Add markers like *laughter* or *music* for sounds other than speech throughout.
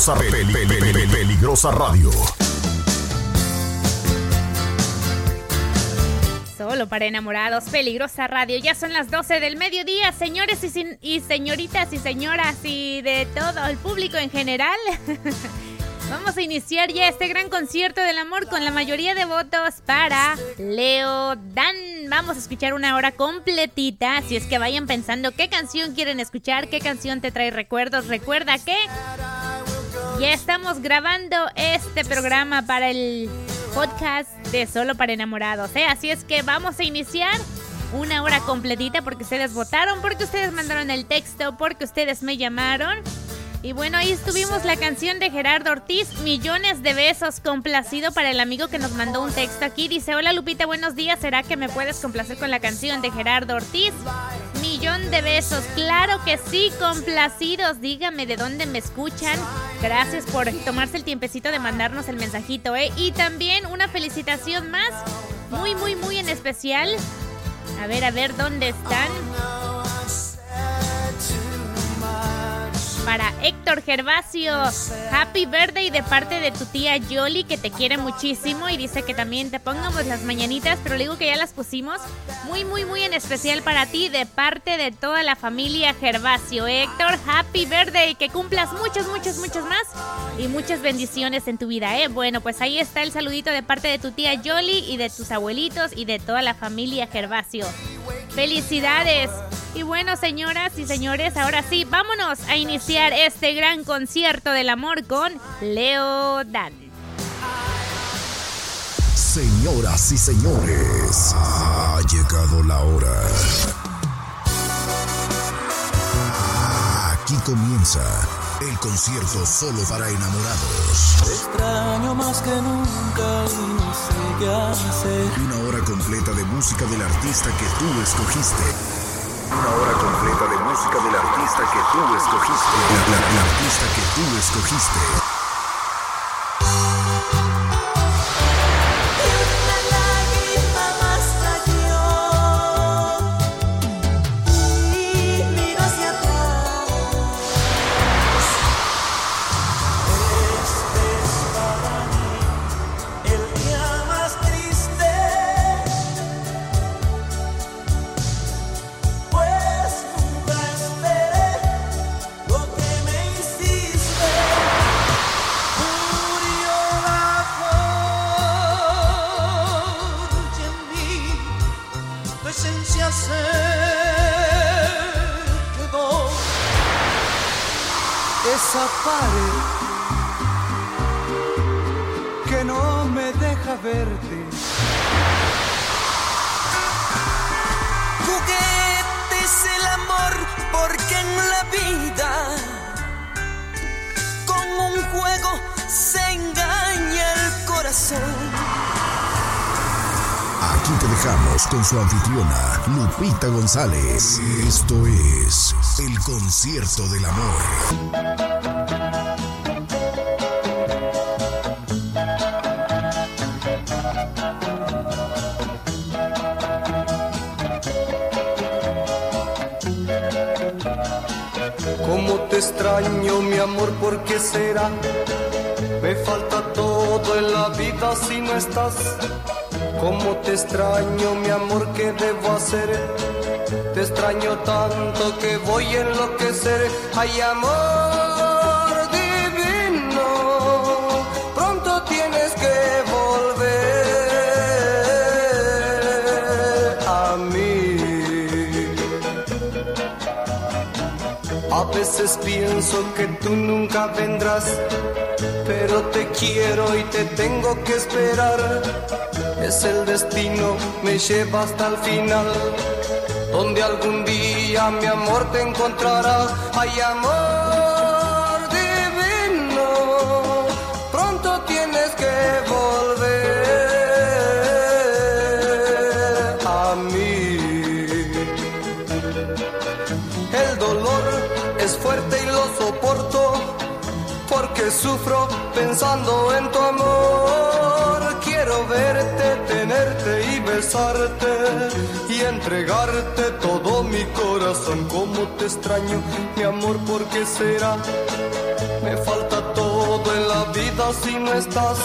Peligrosa, peligrosa radio. Solo para enamorados, peligrosa radio. Ya son las 12 del mediodía, señores y, y señoritas y señoras y de todo el público en general. *laughs* Vamos a iniciar ya este gran concierto del amor con la mayoría de votos para Leo Dan. Vamos a escuchar una hora completita, así es que vayan pensando qué canción quieren escuchar, qué canción te trae recuerdos. Recuerda que ya estamos grabando este programa para el podcast de Solo para Enamorados, ¿eh? Así es que vamos a iniciar una hora completita porque ustedes votaron, porque ustedes mandaron el texto, porque ustedes me llamaron. Y bueno, ahí estuvimos la canción de Gerardo Ortiz, Millones de besos, complacido para el amigo que nos mandó un texto aquí. Dice, hola Lupita, buenos días, ¿será que me puedes complacer con la canción de Gerardo Ortiz? Millón de besos, claro que sí, complacidos, dígame de dónde me escuchan. Gracias por tomarse el tiempecito de mandarnos el mensajito, ¿eh? Y también una felicitación más, muy, muy, muy en especial. A ver, a ver, ¿dónde están? Para Héctor Gervasio. Happy birthday de parte de tu tía Yoli que te quiere muchísimo y dice que también te pongamos las mañanitas, pero le digo que ya las pusimos. Muy, muy, muy en especial para ti de parte de toda la familia Gervasio. Héctor, happy birthday, que cumplas muchos, muchos, muchos más y muchas bendiciones en tu vida, ¿eh? Bueno, pues ahí está el saludito de parte de tu tía Yoli y de tus abuelitos y de toda la familia Gervasio. ¡Felicidades! Y bueno, señoras y señores, ahora sí, vámonos a iniciar este gran concierto del amor con Leo Dan. Señoras y señores, ha llegado la hora. Aquí comienza el concierto solo para enamorados. extraño más que nunca y no sé qué hacer. Una hora completa de música del artista que tú escogiste. Una hora completa de música del artista que tú escogiste. Artista que tú escogiste. González. Esto es el concierto del amor. extraño, mi amor, ¿por qué será? Me falta todo en la vida si no estás. ¿Cómo te extraño, mi amor, qué debo hacer? Te extraño tanto que voy a enloquecer. Ay, amor divino, pronto tienes que A veces pienso que tú nunca vendrás, pero te quiero y te tengo que esperar. Es el destino, me lleva hasta el final, donde algún día mi amor te encontrará. Ay, amor divino, pronto tienes que volver a mí. El dolor es fuerte y lo soporto porque sufro pensando en tu amor. Quiero verte, tenerte y ver y entregarte todo mi corazón. Como te extraño, mi amor, ¿por qué será? Me falta todo en la vida si no estás.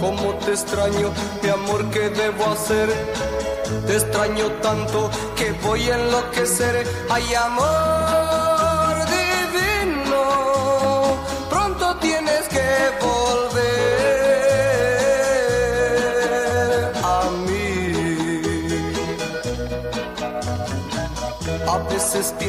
Como te extraño, mi amor, ¿qué debo hacer? Te extraño tanto que voy a enloquecer. Ay, amor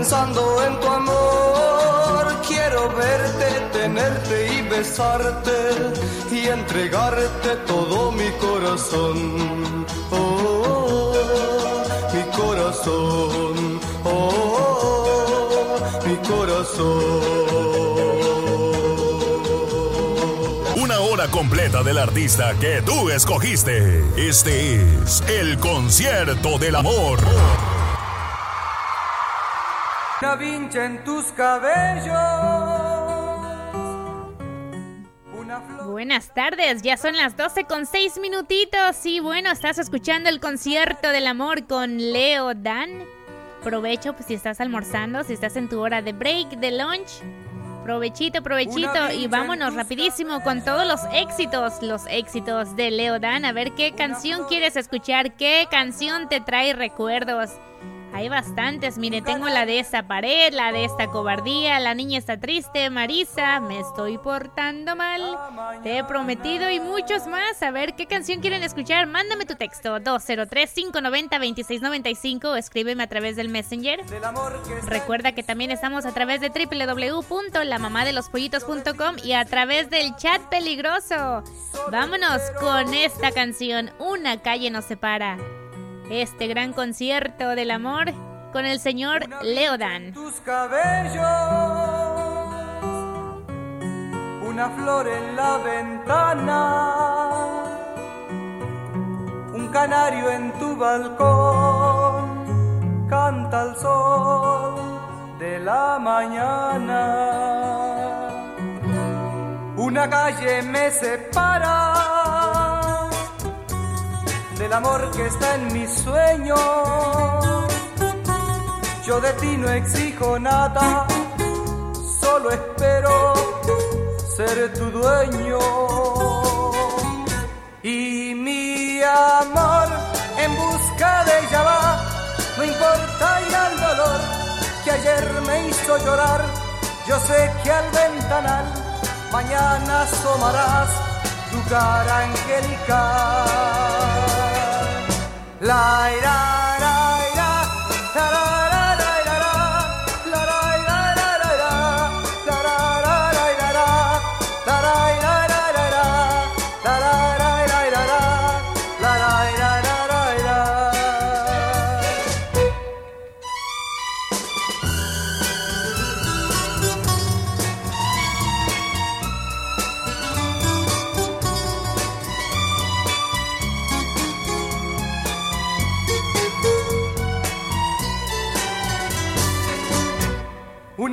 pensando en tu amor. Quiero verte, tenerte y besarte y entregarte todo mi corazón. Oh, mi corazón. Oh, mi corazón. Una hora completa del artista que tú escogiste. Este es el concierto del amor. Una vincha en tus cabellos. Una flor. Buenas tardes, ya son las 12 con 6 minutitos y bueno, estás escuchando el concierto del amor con Leo Dan. Provecho pues si estás almorzando, si estás en tu hora de break, de lunch. Provechito, provechito y vámonos rapidísimo con todos los éxitos, los éxitos de Leo Dan. A ver qué canción quieres escuchar, qué canción te trae recuerdos. Hay bastantes, mire, tengo la de esta pared, la de esta cobardía, la niña está triste, Marisa, me estoy portando mal, te he prometido y muchos más. A ver qué canción quieren escuchar, mándame tu texto 203-590-2695 o escríbeme a través del Messenger. Recuerda que también estamos a través de www.lamamadelospollitos.com y a través del chat peligroso. Vámonos con esta canción, Una calle nos separa. Este gran concierto del amor con el señor Leodan. tus cabellos, una flor en la ventana, un canario en tu balcón, canta el sol de la mañana. Una calle me separa del amor que está en mis sueños. Yo de ti no exijo nada, solo espero ser tu dueño. Y mi amor en busca de ella va, no importa ya el dolor que ayer me hizo llorar. Yo sé que al ventanal mañana asomarás tu cara angelical. light up.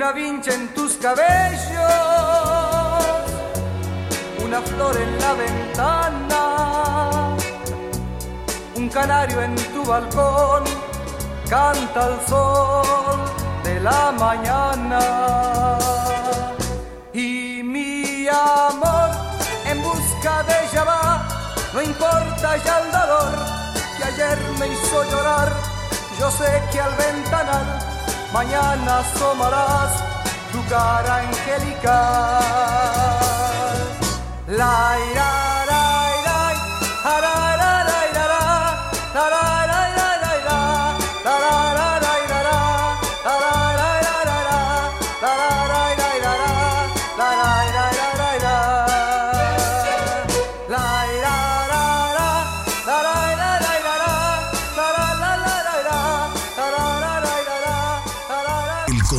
Una vincha en tus cabellos, una flor en la ventana, un canario en tu balcón, canta el sol de la mañana. Y mi amor en busca de ella va, no importa ya el dolor que ayer me hizo llorar, yo sé que al ventanal mañana asomarás tu cara angelical. La ira,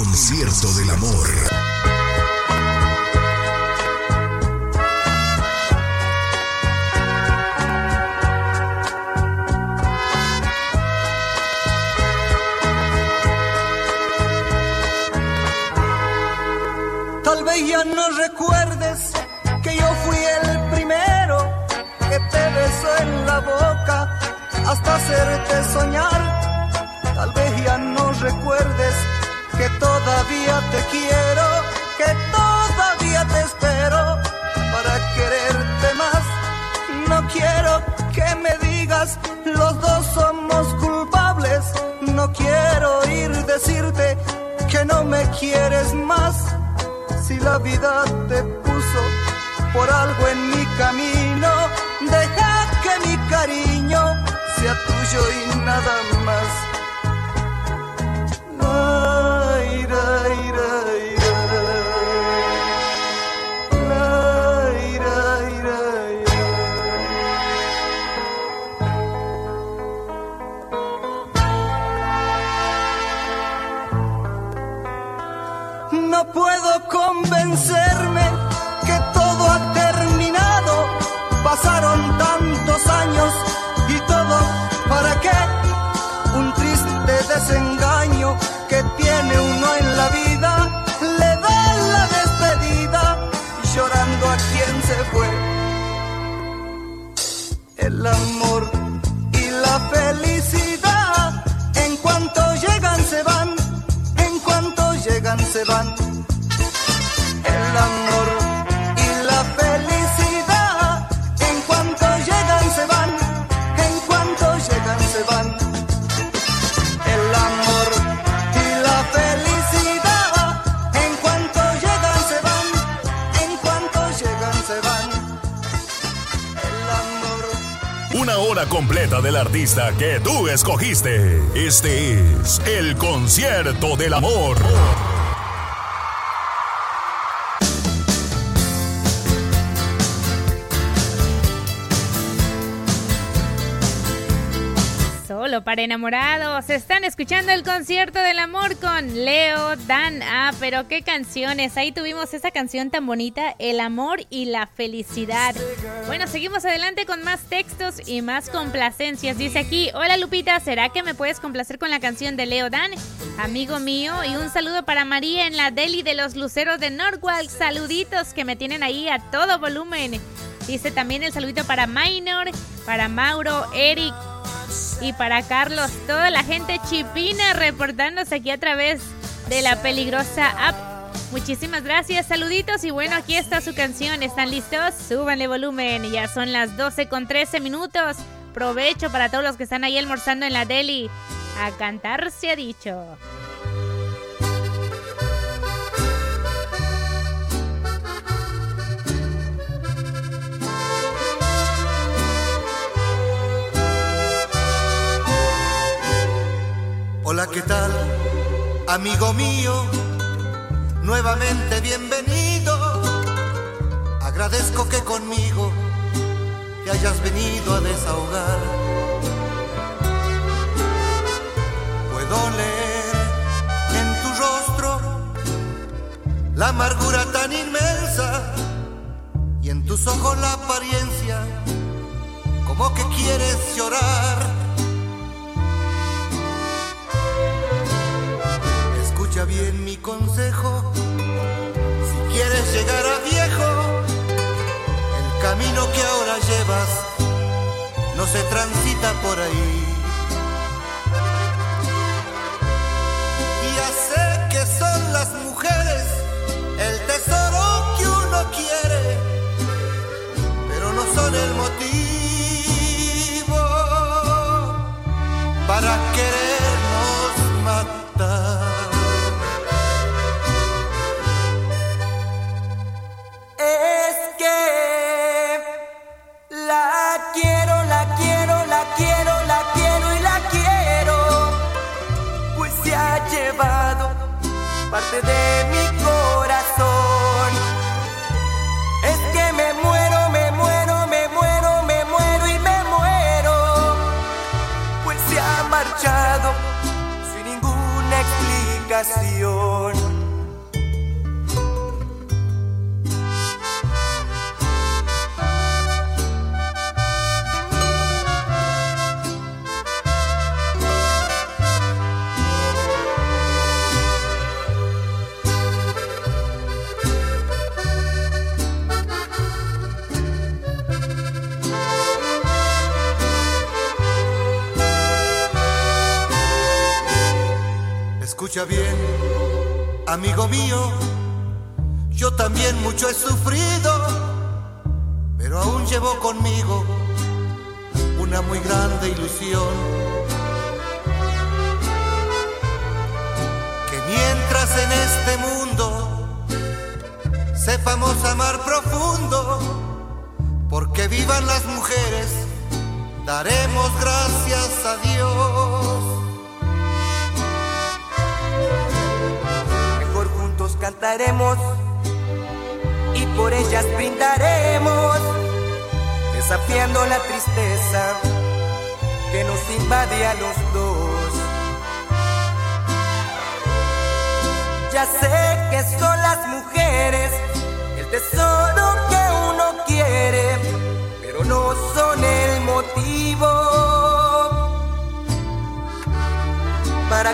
concierto del amor. Tal vez ya no recuerdes que yo fui el primero que te besó en la boca hasta hacerte soñar. Todavía te quiero, que todavía te espero para quererte más. No quiero que me digas los dos somos culpables. No quiero oír decirte que no me quieres más. Si la vida te puso por algo en mi camino, deja que mi cariño sea tuyo y nada más. Hora completa del artista que tú escogiste. Este es el concierto del amor. Para enamorados. Están escuchando el concierto del amor con Leo Dan. Ah, pero qué canciones. Ahí tuvimos esa canción tan bonita, El amor y la felicidad. Bueno, seguimos adelante con más textos y más complacencias. Dice aquí, hola Lupita, ¿será que me puedes complacer con la canción de Leo Dan? Amigo mío, y un saludo para María en la Deli de los Luceros de Norwalk. Saluditos que me tienen ahí a todo volumen. Dice también el saludito para Minor, para Mauro, Eric, y para Carlos, toda la gente chipina reportándose aquí a través de la peligrosa app. Muchísimas gracias, saluditos y bueno, aquí está su canción. ¿Están listos? Súbanle volumen, ya son las 12 con 13 minutos. Provecho para todos los que están ahí almorzando en la deli. A cantar se ha dicho. Hola, ¿qué tal? Amigo mío, nuevamente bienvenido. Agradezco que conmigo te hayas venido a desahogar. Puedo leer en tu rostro la amargura tan inmensa y en tus ojos la apariencia como que quieres llorar. Escucha bien mi consejo. Si quieres llegar a viejo, el camino que ahora llevas no se transita por ahí.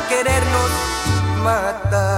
Querernos matar.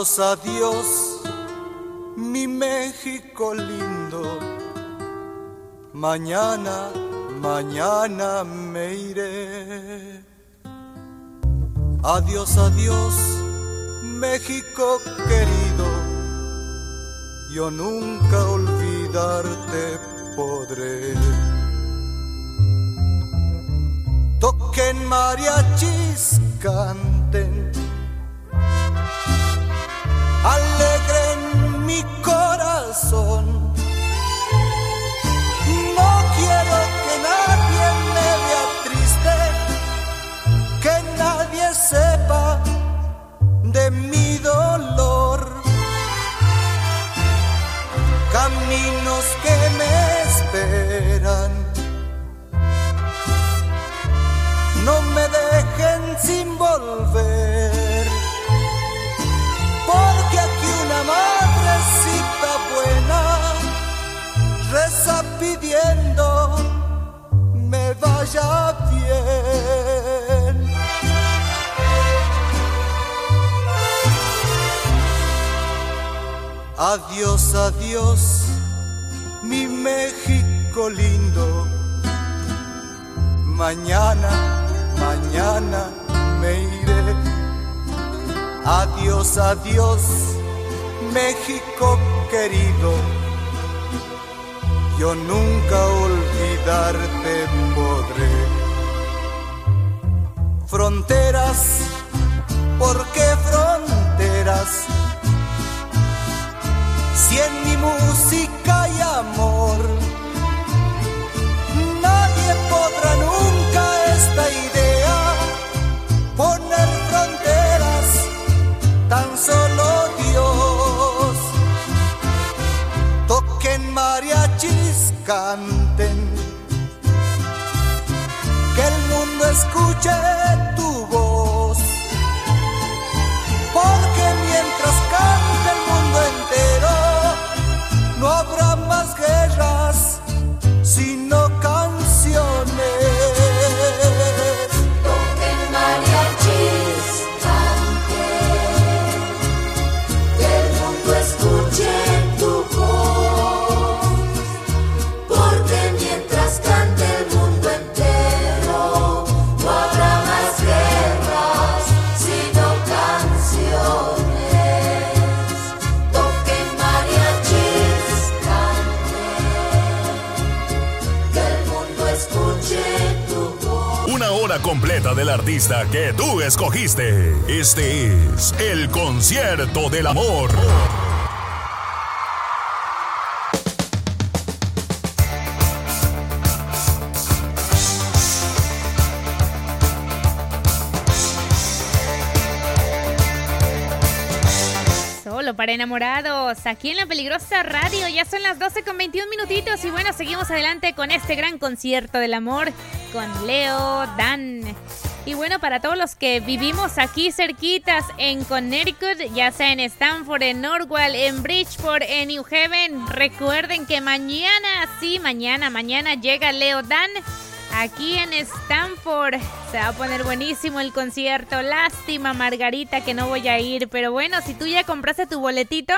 Adiós, adiós, mi México lindo. Mañana, mañana me iré. Adiós, adiós, México querido. Yo nunca olvidarte podré. Toquen mariachis, canten corazón. Me vaya bien. Adiós, adiós, mi México lindo. Mañana, mañana me iré Adiós, adiós, México querido. Yo nunca olvidarte podré. Fronteras, ¿por qué fronteras? Si en mi música hay amor, nadie podrá nunca canten, que el mundo escuche. Completa del artista que tú escogiste. Este es el concierto del amor. para enamorados, aquí en la peligrosa radio. Ya son las 12 con 21 minutitos y bueno, seguimos adelante con este gran concierto del amor con Leo Dan. Y bueno, para todos los que vivimos aquí cerquitas en Connecticut, ya sea en Stanford, en Norwalk, en Bridgeport, en New Haven, recuerden que mañana, sí, mañana, mañana llega Leo Dan aquí en Stanford. Se va a poner buenísimo el concierto. Lástima, Margarita, que no voy a ir. Pero bueno, si tú ya compraste tu boletito.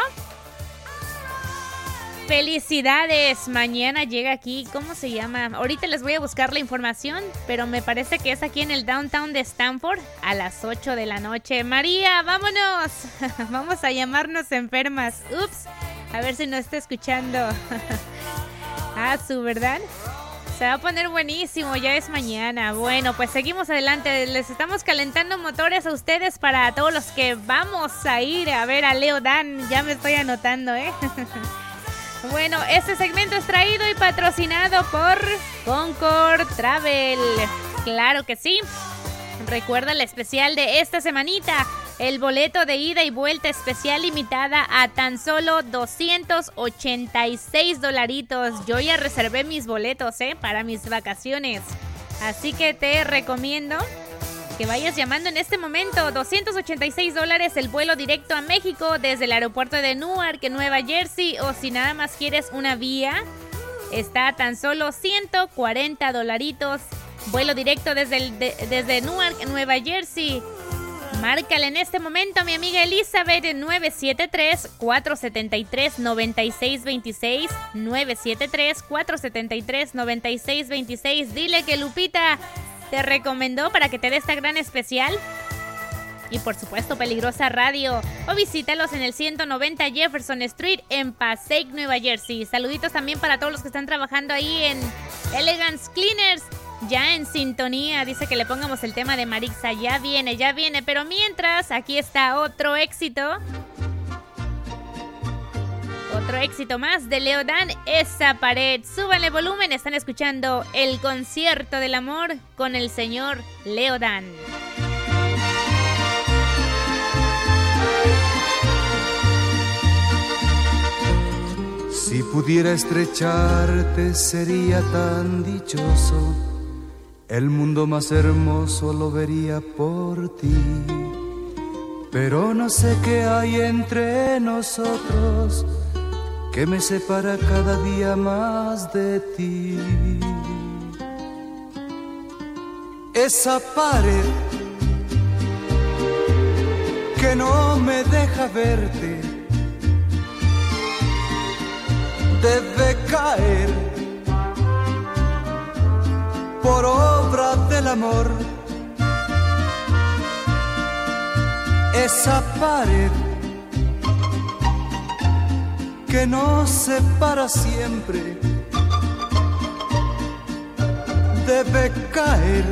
Felicidades, mañana llega aquí, ¿cómo se llama? Ahorita les voy a buscar la información, pero me parece que es aquí en el downtown de Stanford a las 8 de la noche. María, vámonos, *laughs* vamos a llamarnos enfermas. Ups, a ver si no está escuchando. *laughs* ah, su, ¿verdad? Se va a poner buenísimo, ya es mañana. Bueno, pues seguimos adelante. Les estamos calentando motores a ustedes para todos los que vamos a ir a ver a Leo Dan. Ya me estoy anotando, ¿eh? *laughs* bueno, este segmento es traído y patrocinado por Concord Travel. Claro que sí. Recuerda el especial de esta semanita. El boleto de ida y vuelta especial limitada a tan solo 286 dolaritos. Yo ya reservé mis boletos, ¿eh? Para mis vacaciones. Así que te recomiendo que vayas llamando en este momento. 286 dólares el vuelo directo a México desde el aeropuerto de Newark, Nueva Jersey. O si nada más quieres una vía, está tan solo 140 dolaritos. Vuelo directo desde, desde Newark, Nueva Jersey. Márcale en este momento mi amiga Elizabeth 973-473-9626. 973-473-9626. Dile que Lupita te recomendó para que te dé esta gran especial. Y por supuesto, Peligrosa Radio. O visítalos en el 190 Jefferson Street en Passaic, Nueva Jersey. Saluditos también para todos los que están trabajando ahí en Elegance Cleaners ya en sintonía. Dice que le pongamos el tema de Marixa. Ya viene, ya viene. Pero mientras, aquí está otro éxito. Otro éxito más de Leodan, esa pared. Súbanle volumen, están escuchando el concierto del amor con el señor Leodan. Si pudiera estrecharte sería tan dichoso el mundo más hermoso lo vería por ti. Pero no sé qué hay entre nosotros que me separa cada día más de ti. Esa pared que no me deja verte debe caer por obra del amor. Esa pared que nos separa siempre debe caer.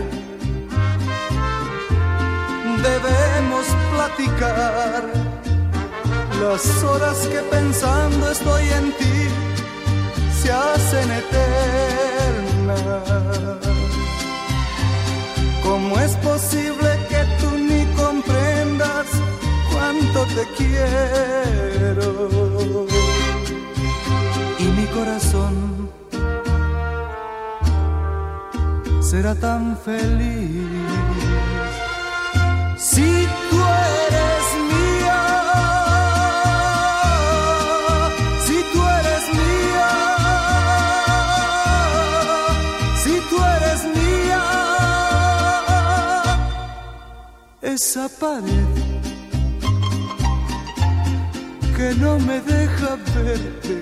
Debemos platicar las horas que pensando estoy en ti se hacen eternas. ¿Cómo es posible que tú ni comprendas cuánto te quiero? Será tan feliz si tú eres mía. Si tú eres mía. Si tú eres mía. esa pared que no me deja verte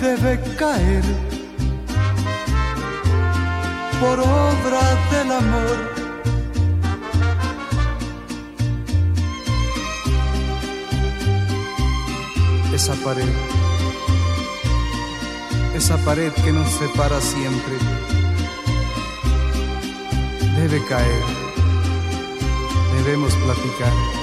debe caer por obra del amor. Esa pared, esa pared que nos separa siempre debe caer. Debemos platicar.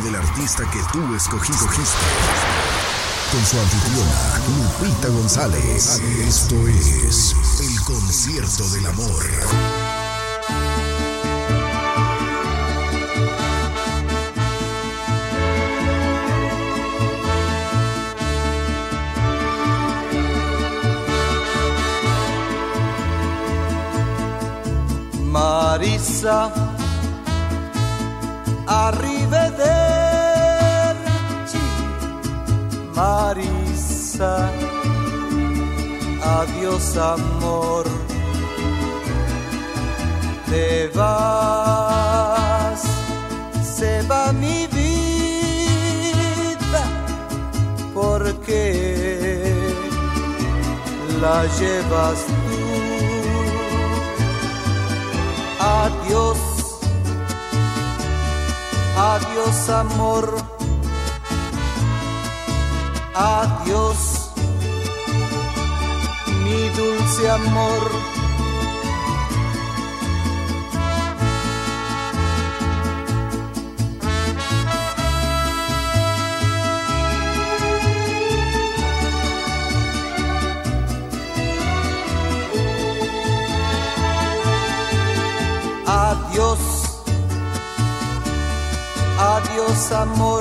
Del artista que tú escogiste. Con su anfitriona, Lupita González. Esto es El Concierto del Amor. Marisa, arrivederci, Adiós amor, te vas, se va mi vida, porque la llevas Adiós, adiós amor, adiós, mi dulce amor. Adiós amor,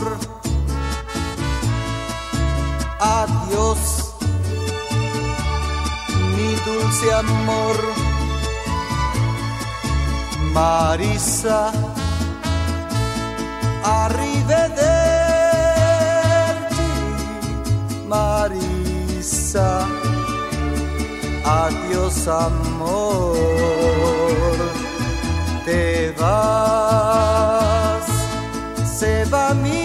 amor, Marisa, arrivederci, Marisa, adiós amor, te vas se va mi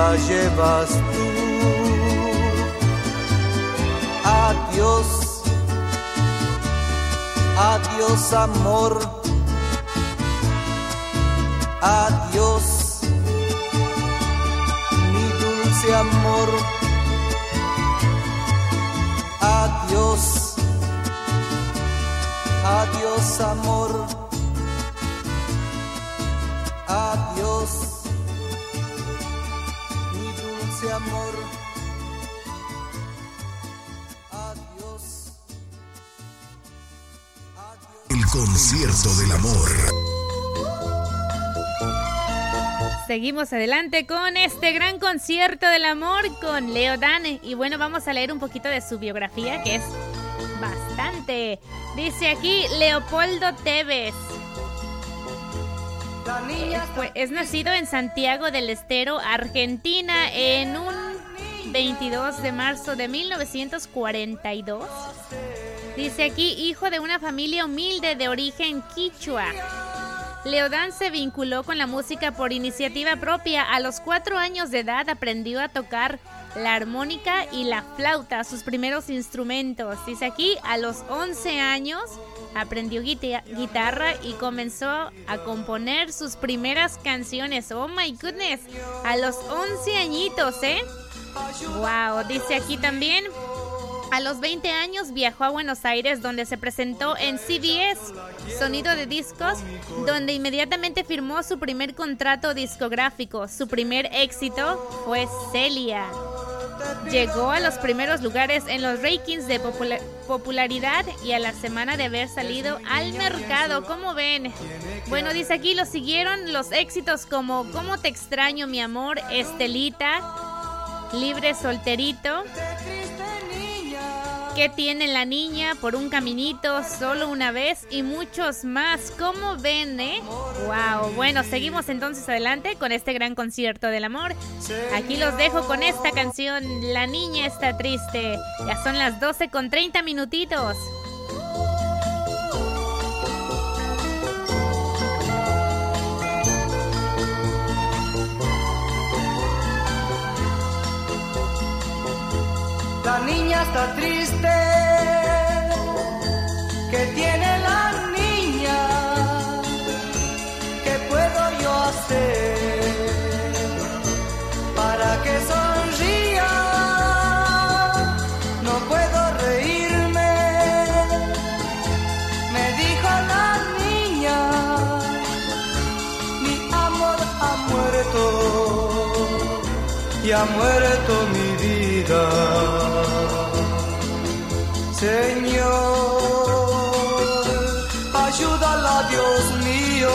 la llevas tú. Adiós, adiós amor, adiós mi dulce amor, adiós Adiós amor. Concierto del amor. Seguimos adelante con este gran concierto del amor con Leo Dan. Y bueno, vamos a leer un poquito de su biografía, que es bastante Dice aquí Leopoldo Tevez. Es nacido en Santiago del Estero, Argentina, en un 22 de marzo de 1942. Dice aquí, hijo de una familia humilde de origen quichua. Leodán se vinculó con la música por iniciativa propia. A los cuatro años de edad aprendió a tocar la armónica y la flauta, sus primeros instrumentos. Dice aquí, a los 11 años aprendió guitarra y comenzó a componer sus primeras canciones. Oh my goodness, a los 11 añitos, ¿eh? Wow, dice aquí también, a los 20 años viajó a Buenos Aires donde se presentó en CBS, Sonido de Discos, donde inmediatamente firmó su primer contrato discográfico. Su primer éxito fue Celia. Llegó a los primeros lugares en los rankings de popularidad y a la semana de haber salido al mercado. ¿Cómo ven? Bueno, dice aquí, lo siguieron los éxitos como ¿Cómo te extraño, mi amor? Estelita, Libre Solterito. ¿Qué tiene la niña? Por un caminito, solo una vez y muchos más. ¿Cómo ven, eh? Wow. Bueno, seguimos entonces adelante con este gran concierto del amor. Aquí los dejo con esta canción. La niña está triste. Ya son las 12 con 30 minutitos. Niña está triste. ¿Qué tiene la niña? ¿Qué puedo yo hacer para que sonría? No puedo reírme. Me dijo la niña, mi amor ha muerto y ha muerto mi vida. Señor, ayúdala, Dios mío,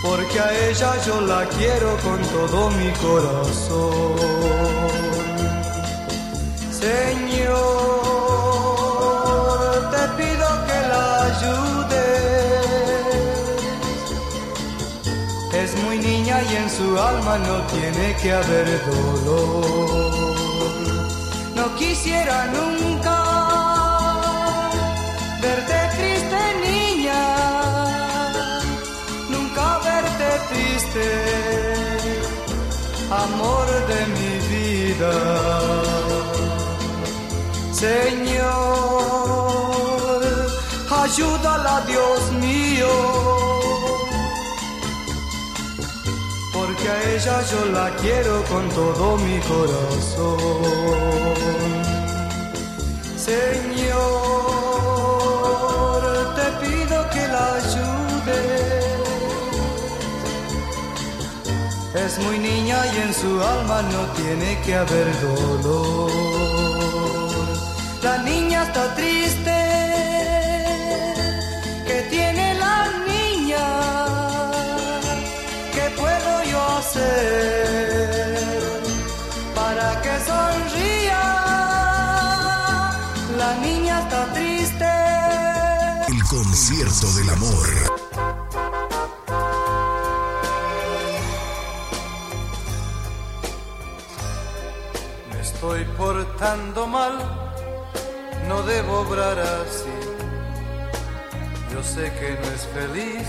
porque a ella yo la quiero con todo mi corazón. Señor, te pido que la ayudes. Es muy niña y en su alma no tiene que haber dolor. Quisiera nunca verte triste, niña. Nunca verte triste, amor de mi vida. Señor, ayúdala, Dios mío. porque a ella yo la quiero con todo mi corazón. Señor, te pido que la ayudes. Es muy niña y en su alma no tiene que haber dolor. La niña está triste. ¿Qué tiene la niña? ¿Qué puedo yo hacer concierto del amor. Me estoy portando mal, no debo obrar así. Yo sé que no es feliz,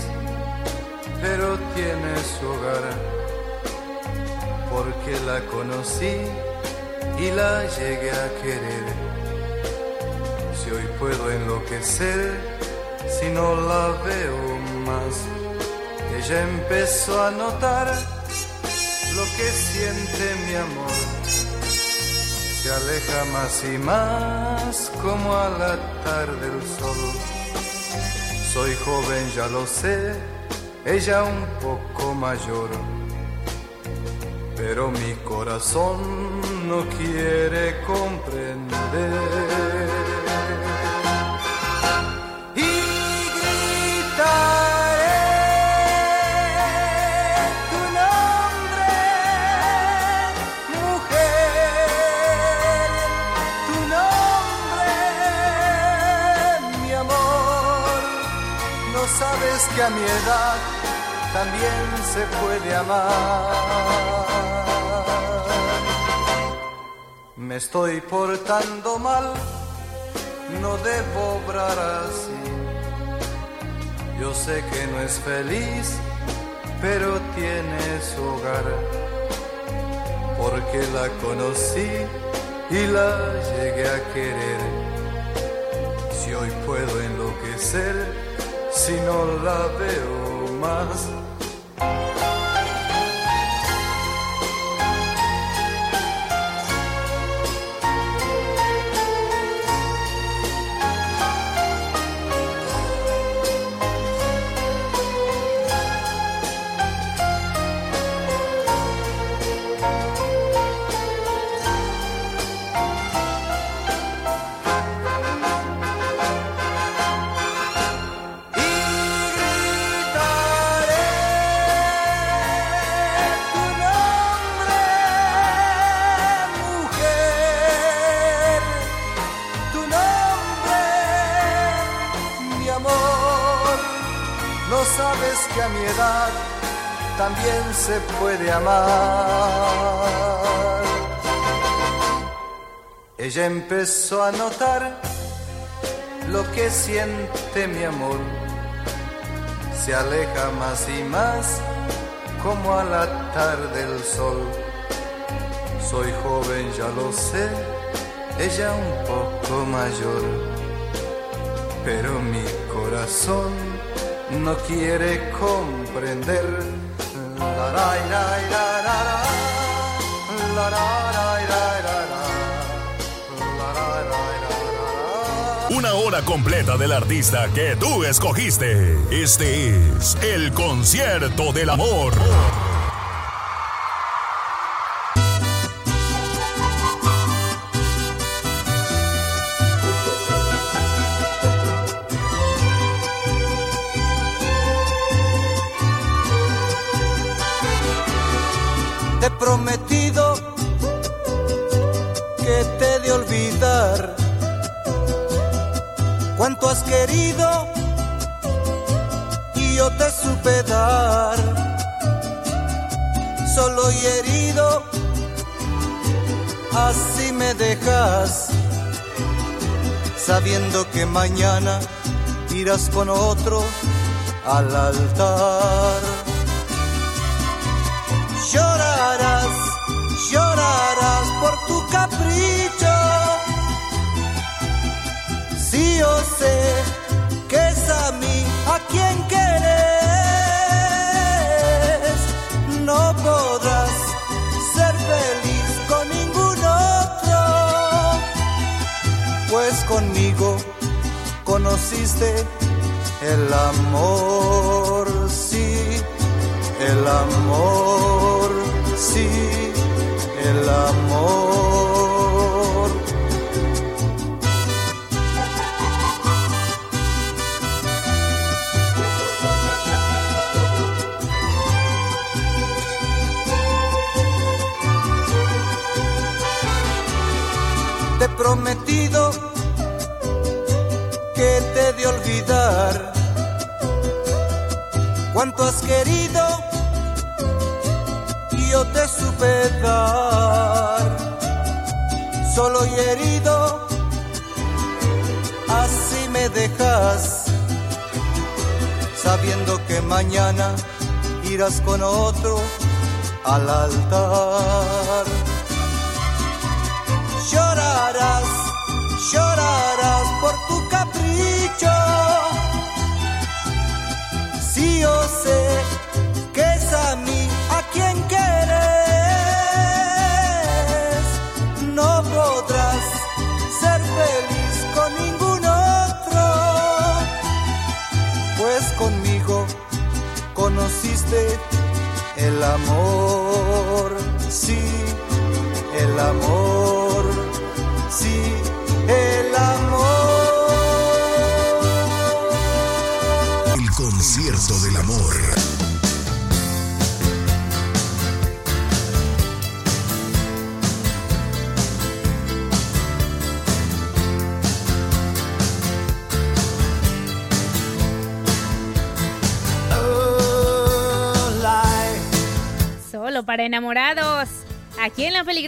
pero tiene su hogar. Porque la conocí y la llegué a querer. Si hoy puedo enloquecer, si no la veo más. Ella empezó a notar lo que siente mi amor se aleja más y más como a la tarde el sol. Soy joven, ya lo sé, ella un poco mayor, pero mi corazón no quiere comprender. Que a mi edad también se puede amar. Me estoy portando mal, no debo obrar así. Yo sé que no es feliz, pero tiene su hogar. Porque la conocí y la llegué a querer. Si hoy puedo enloquecer, si no la veo más. Sabes que a mi edad también se puede amar. Ella empezó a notar lo que siente mi amor se aleja más y más como a la tarde el sol. Soy joven, ya lo sé, ella un poco mayor, pero mi corazón no quiere comprender. Una hora completa del artista que tú escogiste. Este es el concierto del amor. Mañana irás con otro al altar. Llorarás, llorarás por tu capricho. Si yo sé que es a mí a quien quieres, no podrás ser feliz con ningún otro, pues conmigo conociste el amor,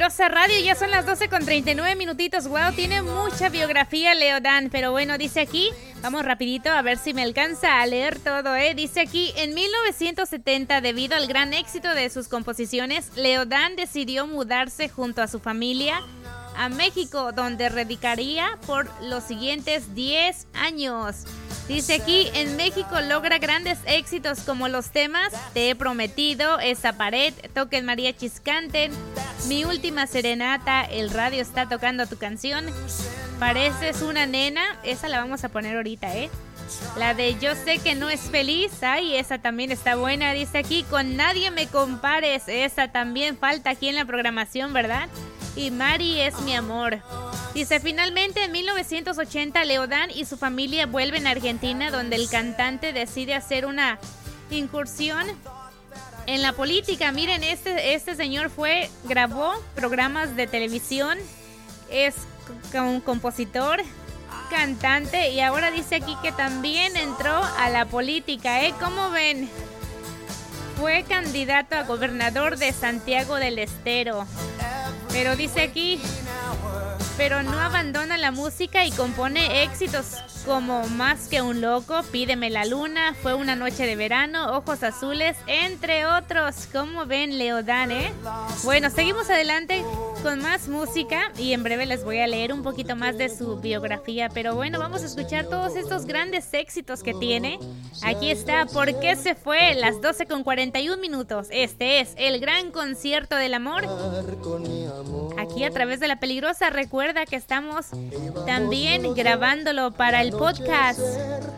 peligrosa radio ya son las 12 con 39 minutitos. Wow, tiene mucha biografía Leodan, pero bueno, dice aquí, vamos rapidito a ver si me alcanza a leer todo, ¿eh? Dice aquí, en 1970, debido al gran éxito de sus composiciones, Leodan decidió mudarse junto a su familia a México, donde radicaría por los siguientes 10 años. Dice aquí, en México logra grandes éxitos como los temas Te he prometido, Esa pared, Toquen María Chiscanten, Mi última serenata, El radio está tocando tu canción, Pareces una nena, esa la vamos a poner ahorita, ¿eh? La de Yo sé que no es feliz, ay, esa también está buena, dice aquí, Con nadie me compares, esa también falta aquí en la programación, ¿verdad? Y Mari es mi amor. Dice, finalmente en 1980 Leodán y su familia vuelven a Argentina donde el cantante decide hacer una incursión en la política. Miren, este, este señor fue, grabó programas de televisión, es un compositor, cantante y ahora dice aquí que también entró a la política, ¿eh? ¿Cómo ven? Fue candidato a gobernador de Santiago del Estero. Pero dice aquí, pero no abandona la música y compone éxitos como Más que un loco, Pídeme la luna, Fue una noche de verano, Ojos azules, entre otros. ¿Cómo ven Leodán, eh? Bueno, seguimos adelante con más música y en breve les voy a leer un poquito más de su biografía. Pero bueno, vamos a escuchar todos estos grandes éxitos que tiene. Aquí está, ¿por qué se fue? Las 12 con 41 minutos. Este es el gran concierto del amor. Aquí a través de la peligrosa, recuerda que estamos también grabándolo para el podcast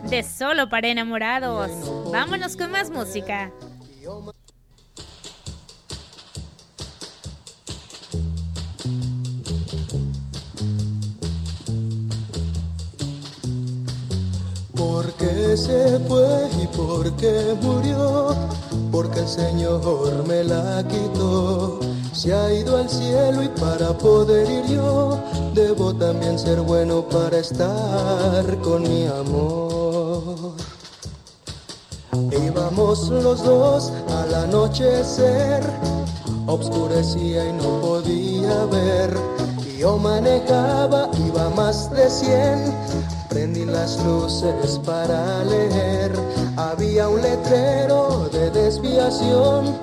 de Solo para Enamorados. Vámonos con más música. ¿Por qué se fue y por qué murió? Porque el Señor me la quitó. Se ha ido al cielo y para poder ir yo, debo también ser bueno para estar con mi amor. Íbamos los dos al anochecer, obscurecía y no podía ver. Yo manejaba, iba más de cien Prendí las luces para leer. Había un letrero de desviación,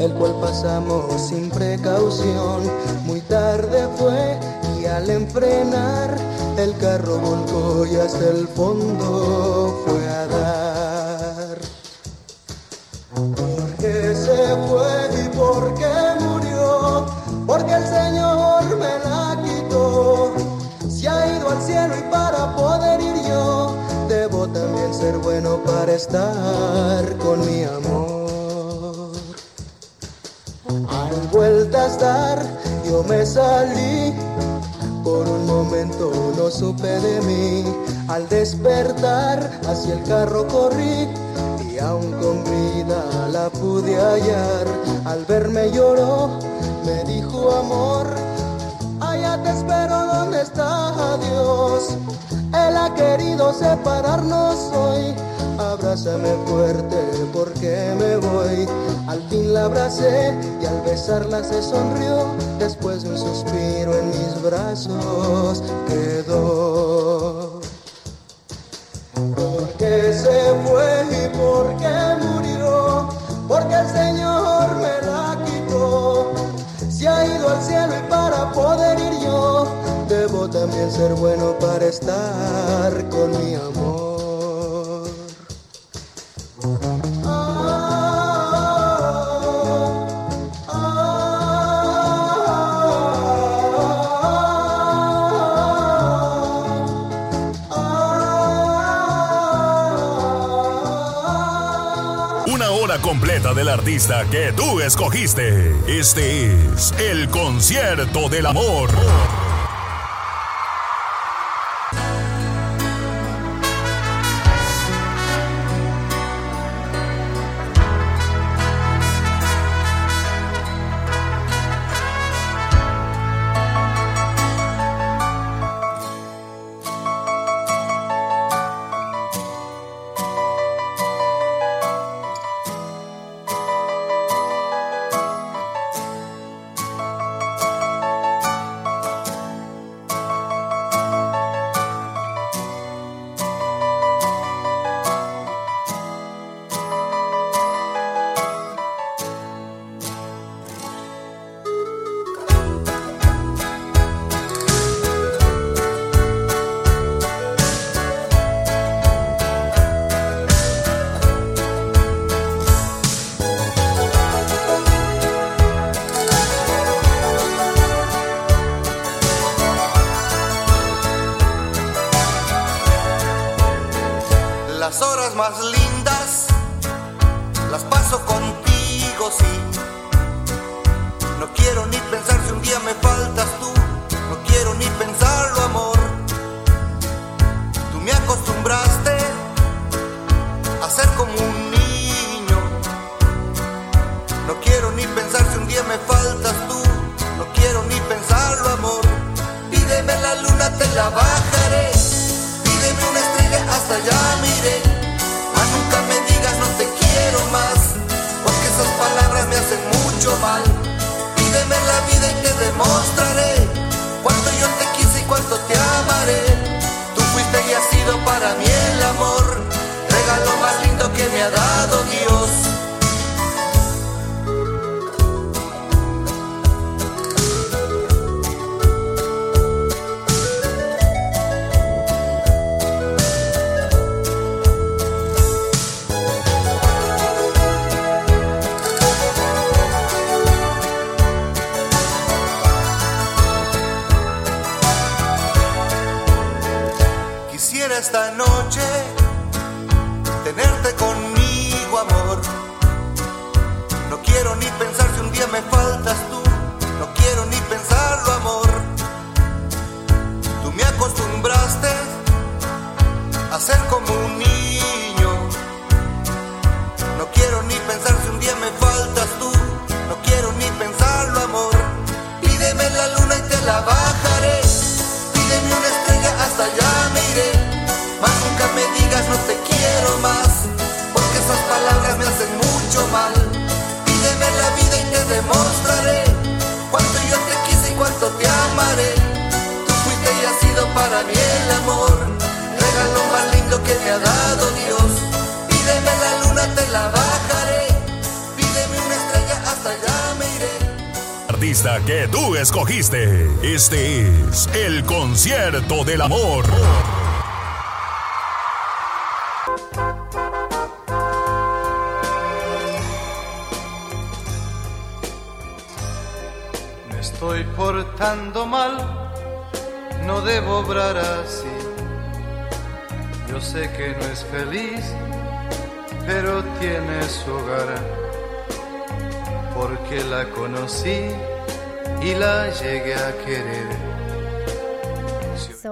el cual pasamos sin precaución. Muy tarde fue y al enfrenar, el carro volcó y hasta el fondo fue a dar. ¿Por qué se fue y por qué murió? Porque el Señor me la quitó. Se ha ido al cielo y para poder ir yo, debo también ser bueno para estar con mi amor. Yo me salí. Por un momento no supe de mí. Al despertar, hacia el carro corrí. Y aún con vida la pude hallar. Al verme lloró, me dijo amor allá te espero donde está Dios. Él ha querido separarnos hoy. Abrázame fuerte porque me voy. Al fin la abracé y al besarla se sonrió. Después de un suspiro en mis brazos quedó. ¿Por qué se fue y por qué murió? Porque el Señor me la quitó. Se ha ido al cielo y para poder ir yo, debo también ser bueno para estar con mi amor. Del artista que tú escogiste. Este es el concierto del amor.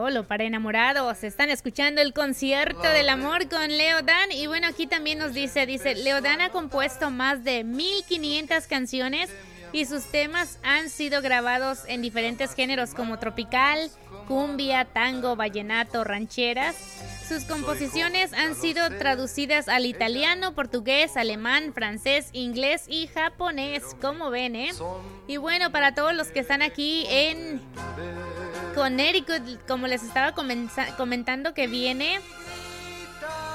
Solo para enamorados. Están escuchando el concierto del amor con Leo Dan. Y bueno, aquí también nos dice, dice, Leo Dan ha compuesto más de 1500 canciones y sus temas han sido grabados en diferentes géneros como tropical, cumbia, tango, vallenato, rancheras. Sus composiciones han sido traducidas al italiano, portugués, alemán, francés, inglés y japonés, como ven, ¿eh? Y bueno, para todos los que están aquí en Connecticut, como les estaba comentando que viene,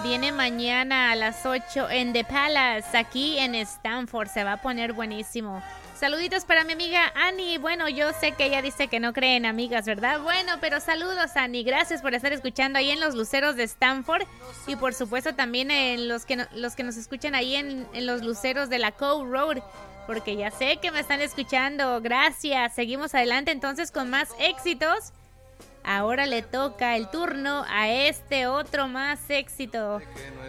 viene mañana a las 8 en The Palace, aquí en Stanford, se va a poner buenísimo. Saluditos para mi amiga Annie. Bueno, yo sé que ella dice que no cree en amigas, ¿verdad? Bueno, pero saludos Annie. Gracias por estar escuchando ahí en los luceros de Stanford. Y por supuesto también en los que, no- los que nos escuchan ahí en, en los luceros de la Cove Road. Porque ya sé que me están escuchando. Gracias. Seguimos adelante entonces con más éxitos. Ahora le toca el turno a este otro más éxito,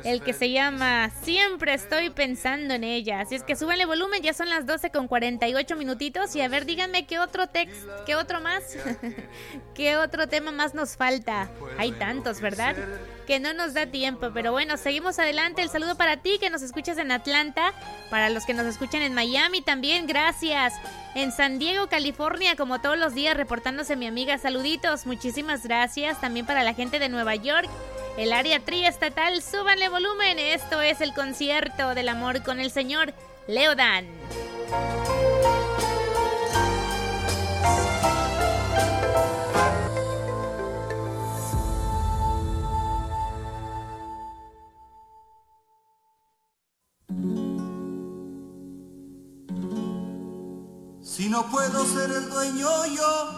el que se llama Siempre estoy pensando en ella. Así es que súbanle volumen, ya son las 12 con 48 minutitos y a ver, díganme qué otro text, qué otro más, *laughs* qué otro tema más nos falta. Hay tantos, ¿verdad? Que no nos da tiempo, pero bueno, seguimos adelante. El saludo para ti que nos escuchas en Atlanta, para los que nos escuchan en Miami también, gracias. En San Diego, California, como todos los días, reportándose mi amiga. Saluditos, muchísimas gracias. También para la gente de Nueva York, el área triestatal, súbanle volumen. Esto es el concierto del amor con el señor Leodan. Si no puedo ser el dueño yo,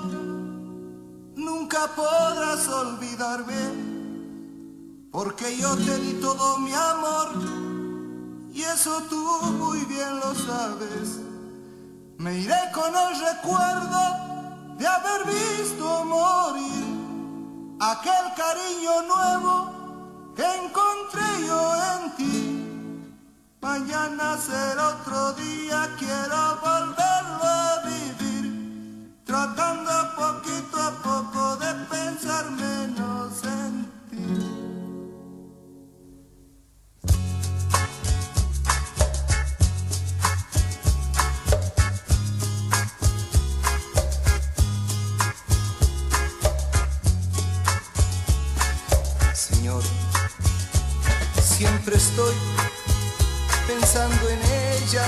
nunca podrás olvidarme, porque yo te di todo mi amor, y eso tú muy bien lo sabes. Me iré con el recuerdo de haber visto morir aquel cariño nuevo que encontré yo en ti. Mañana será otro día, quiero volverlo a vivir, tratando poquito a poco de pensar menos en ti. Señor, siempre estoy pensando en ella,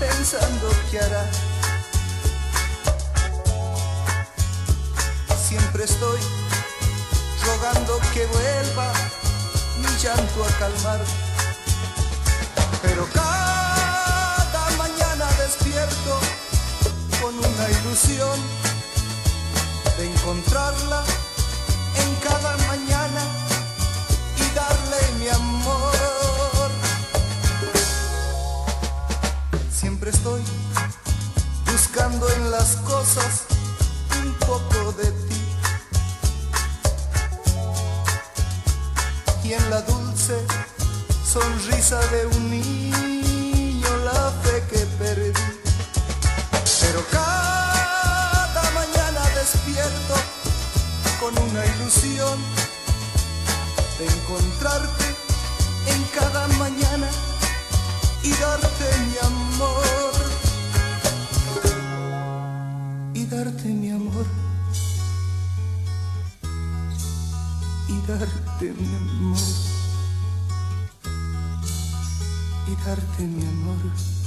pensando qué hará. Siempre estoy rogando que vuelva mi llanto a calmar. Pero cada mañana despierto con una ilusión de encontrarla en cada mañana y darle mi amor. Cosas un poco de ti. y en la dulce sonrisa de un niño la fe que perdí. Pero cada mañana despierto con una ilusión de encontrarte en cada mañana y darte mi amor. Y darte mi amor. Y darte mi amor.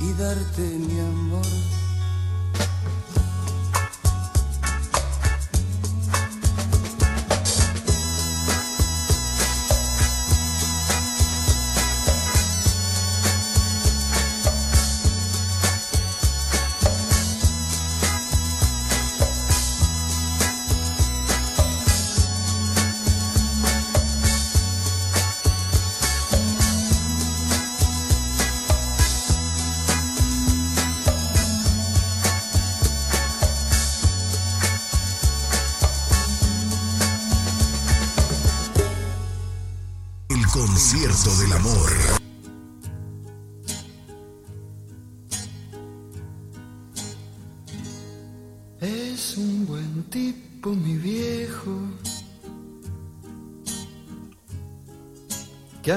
Y darte mi amor.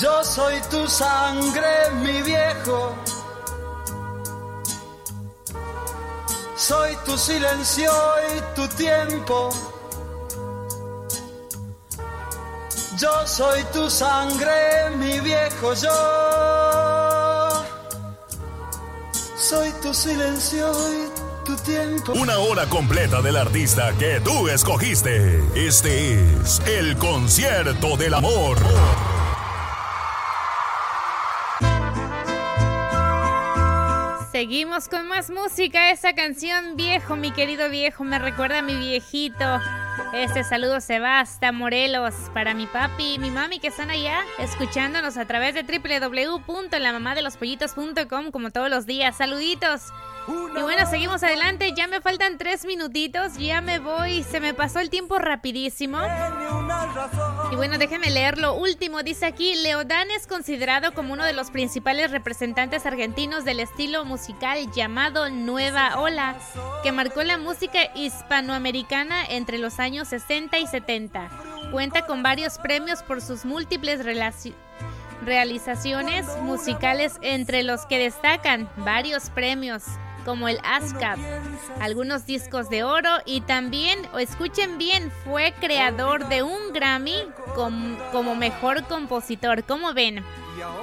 Yo soy tu sangre, mi viejo. Soy tu silencio y tu tiempo. Yo soy tu sangre, mi viejo yo. Soy tu silencio y tu tiempo. Una hora completa del artista que tú escogiste. Este es el concierto del amor. Seguimos con más música. Esa canción viejo, mi querido viejo, me recuerda a mi viejito. Este saludo se va hasta Morelos para mi papi y mi mami que están allá escuchándonos a través de www.lamamadelospollitos.com como todos los días. Saluditos. Y bueno, seguimos adelante. Ya me faltan tres minutitos. Ya me voy. Se me pasó el tiempo rapidísimo. Y bueno, déjeme leer lo último. Dice aquí, Leodán es considerado como uno de los principales representantes argentinos del estilo musical llamado Nueva Ola, que marcó la música hispanoamericana entre los años 60 y 70. Cuenta con varios premios por sus múltiples realizaciones musicales, entre los que destacan varios premios como el ASCAP, algunos discos de oro y también, o escuchen bien, fue creador de un Grammy como, mejor compositor. ¿Cómo ven?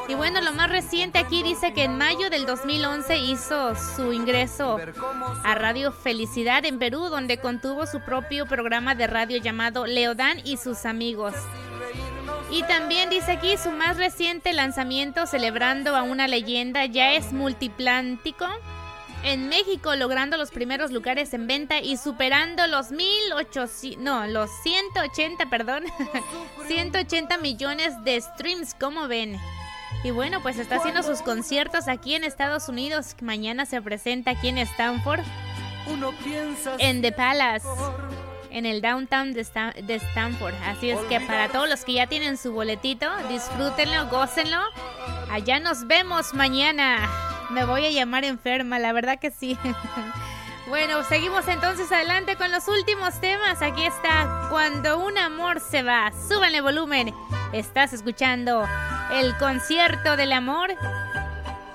Y bueno, lo más reciente aquí dice que en mayo del 2011 hizo su ingreso a Radio Felicidad en Perú, donde contuvo su propio programa de radio llamado Leodán y sus amigos. Y también dice aquí su más reciente lanzamiento celebrando a una leyenda ya es multiplántico en México, logrando los primeros lugares en venta y superando los 1800, no, los 180, perdón, *laughs* 180 millones de streams, como ven. Y bueno, pues está haciendo sus conciertos aquí en Estados Unidos. Mañana se presenta aquí en Stanford. En The Palace. En el downtown de, de Stanford. Así es que para todos los que ya tienen su boletito, disfrútenlo, gócenlo. Allá nos vemos mañana. Me voy a llamar enferma, la verdad que sí. *laughs* bueno, seguimos entonces adelante con los últimos temas. Aquí está Cuando un amor se va. Súbanle volumen. Estás escuchando el concierto del amor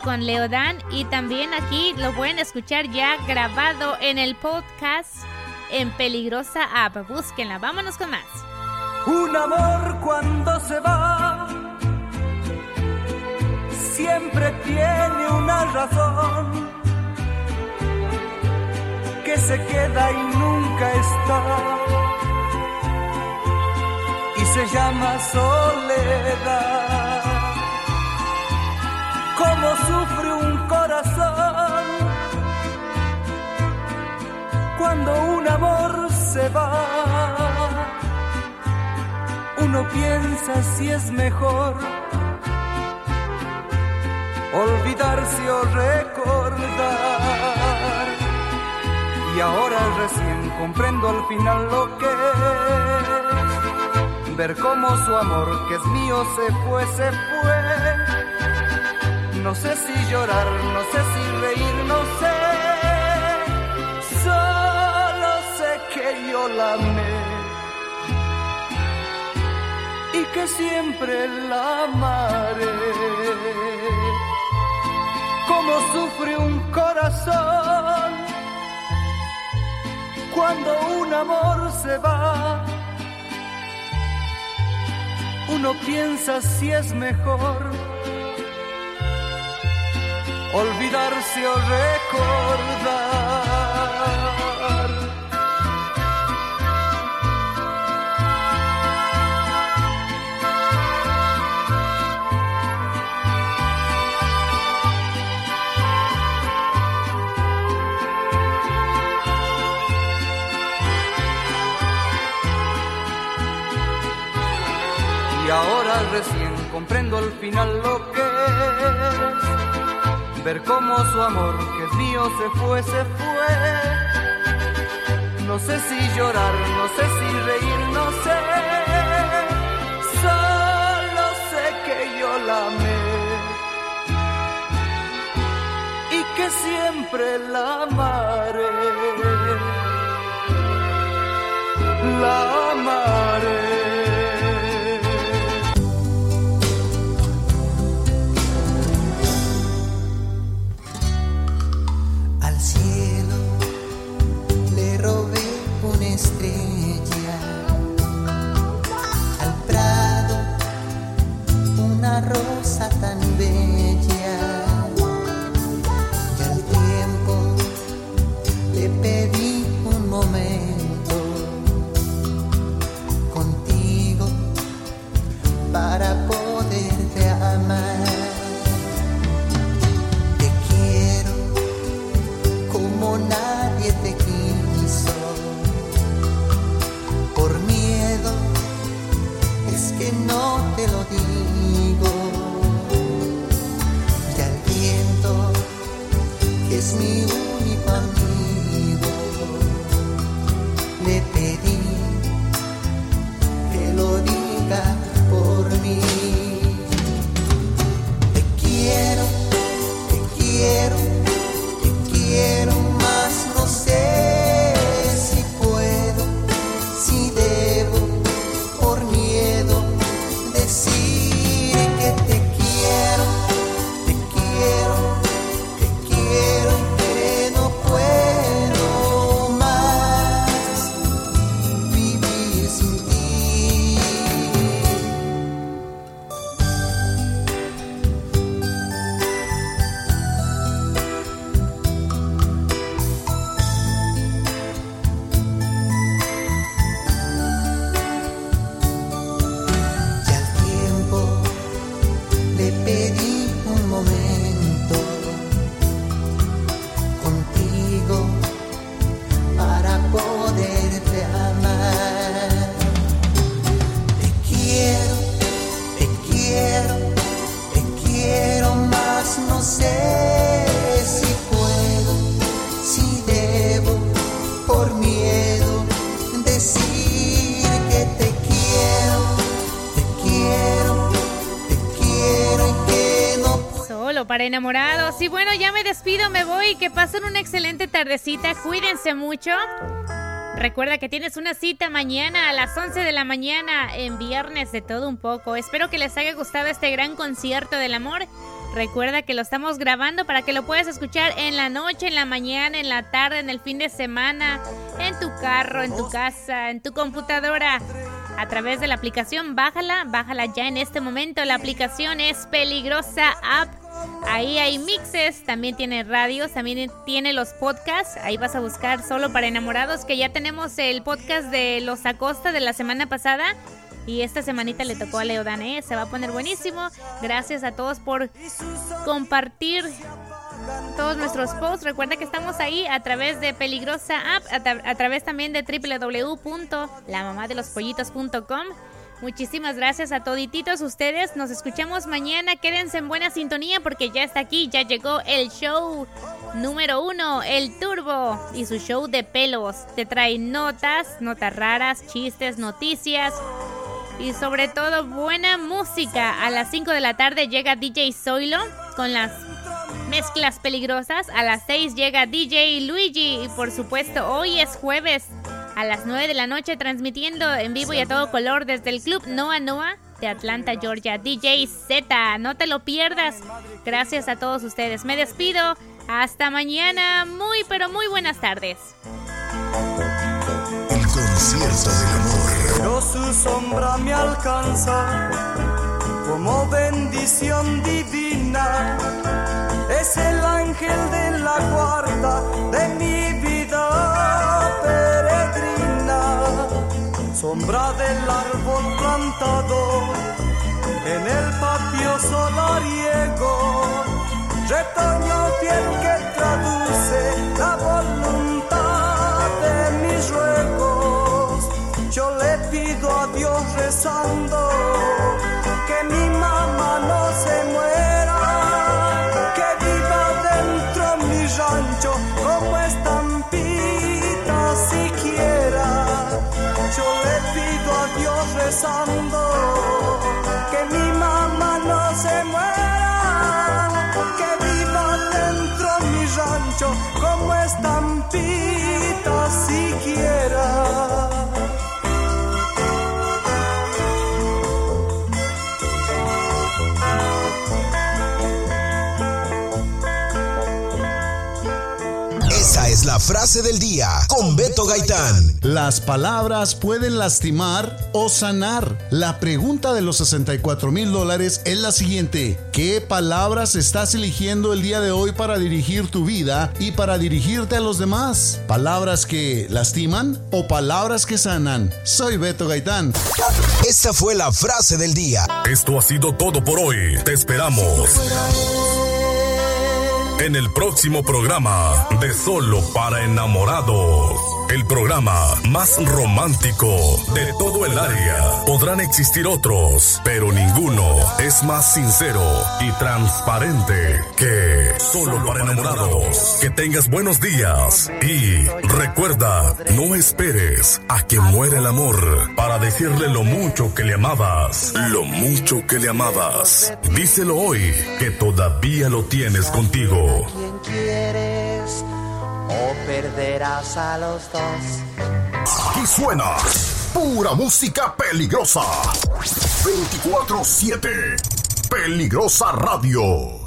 con Leodán y también aquí lo pueden escuchar ya grabado en el podcast en Peligrosa App. Búsquenla. Vámonos con más. Un amor cuando se va siempre tiene una razón que se queda y nunca está y se llama soledad. Como sufre un corazón cuando un amor se va. Uno piensa si es mejor olvidarse o recordar. Y ahora recién comprendo al final lo que es ver cómo su amor que es mío se fue, se fue. No sé si llorar, no sé si reír, no sé. Solo sé que yo la amé y que siempre la amaré cómo sufre un corazón cuando un amor se va. Uno piensa si es mejor olvidarse o recordar. Recién comprendo al final lo que es ver cómo su amor que es mío se fue, se fue. No sé si llorar, no sé si reír, no sé. Solo sé que yo la amé y que siempre la amaré. La amaré. Para enamorados. Y bueno, ya me despido, me voy. Que pasen una excelente tardecita. Cuídense mucho. Recuerda que tienes una cita mañana a las 11 de la mañana en viernes de todo un poco. Espero que les haya gustado este gran concierto del amor. Recuerda que lo estamos grabando para que lo puedas escuchar en la noche, en la mañana, en la tarde, en el fin de semana, en tu carro, en tu casa, en tu computadora. A través de la aplicación, bájala, bájala ya en este momento. La aplicación es Peligrosa App Ahí hay mixes, también tiene radios, también tiene los podcasts. Ahí vas a buscar solo para enamorados, que ya tenemos el podcast de Los Acosta de la semana pasada. Y esta semanita le tocó a Leo ¿eh? se va a poner buenísimo. Gracias a todos por compartir todos nuestros posts. Recuerda que estamos ahí a través de Peligrosa App, a, través también de www.lamamadelospolitos.com. Muchísimas gracias a todititos ustedes. Nos escuchamos mañana. Quédense en buena sintonía porque ya está aquí, ya llegó el show número uno, el Turbo y su show de pelos. Te trae notas, notas raras, chistes, noticias y sobre todo buena música. A las 5 de la tarde llega DJ Zoilo con las mezclas peligrosas. A las 6 llega DJ Luigi y por supuesto hoy es jueves a las 9 de la noche transmitiendo en vivo y a todo color desde el club Noa Noa de Atlanta, Georgia. DJ Z, no te lo pierdas. Gracias a todos ustedes. Me despido. Hasta mañana. Muy, pero muy buenas tardes. El concierto. Pero su sombra me alcanza como bendición divina. Es el ángel de la guarda de mi vida sombra del árbol plantado en el patio solariego, retoño fiel frase del día con Beto Gaitán. Las palabras pueden lastimar o sanar. La pregunta de los 64 mil dólares es la siguiente. ¿Qué palabras estás eligiendo el día de hoy para dirigir tu vida y para dirigirte a los demás? ¿Palabras que lastiman o palabras que sanan? Soy Beto Gaitán. Esta fue la frase del día. Esto ha sido todo por hoy. Te esperamos en el próximo programa de Solo para Enamorados. El programa más romántico de todo el área. Podrán existir otros, pero ninguno es más sincero y transparente que Solo para Enamorados. Que tengas buenos días y recuerda, no esperes a que muera el amor para decirle lo mucho que le amabas, lo mucho que le amabas. Díselo hoy que todavía lo tienes contigo. ¿Quién quieres o perderás a los dos? Aquí suena pura música peligrosa. 24-7. Peligrosa Radio.